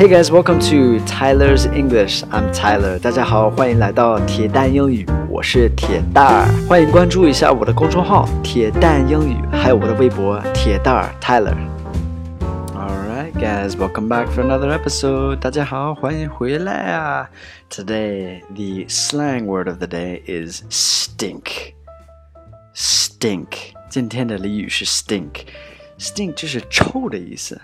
Hey guys, welcome to Tyler's English. I'm Tyler. 大家好，欢迎来到铁蛋英语，我是铁蛋儿。欢迎关注一下我的公众号“铁蛋英语”，还有我的微博“铁蛋儿 Tyler”。Alright, guys, welcome back for another episode. 大家好，欢迎回来啊！Today, the slang word of the day is stink. Stink. 今天的俚语是 stink. Stink 就是臭的意思。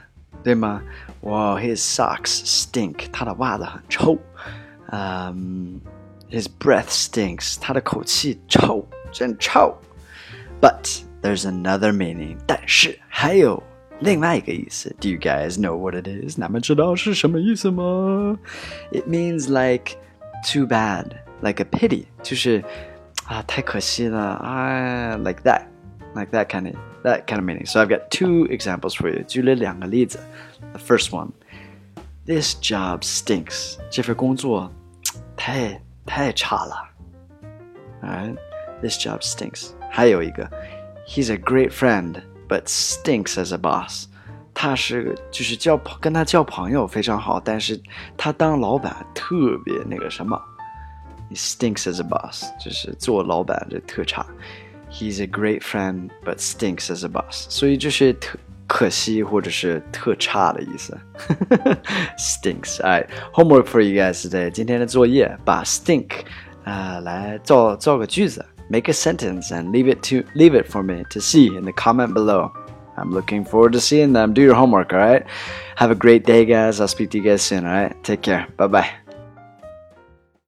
对吗？Wow, his socks stink. 他的袜子很臭。Um, his breath stinks. 他的口气臭，真臭。But there's another meaning. 但是还有另外一个意思。Do you guys know what it is? 那么知道是什么意思吗？It means like too bad, like a pity. 就是啊，太可惜了啊，like that, like that kind of that kind of meaning. So I've got two examples for you. 举了两个例子。The first one, this job stinks. 这份工作太太差了。Alright, this job stinks. 还有一个，He's a great friend, but stinks as a boss. 他是就是交跟他交朋友非常好，但是他当老板特别那个什么。He stinks as a boss，就是做老板这特差。 He's a great friend, but stinks as a boss。所以就是特可惜或者是特差的意思。Stinks。Alright, homework for you guys today。今天的作业把 stink 啊、呃、来造造个句子，make a sentence and leave it to leave it for me to see in the comment below. I'm looking forward to seeing them. Do your homework, all right? Have a great day, guys. I'll speak to you guys soon, all right? Take care. Bye bye.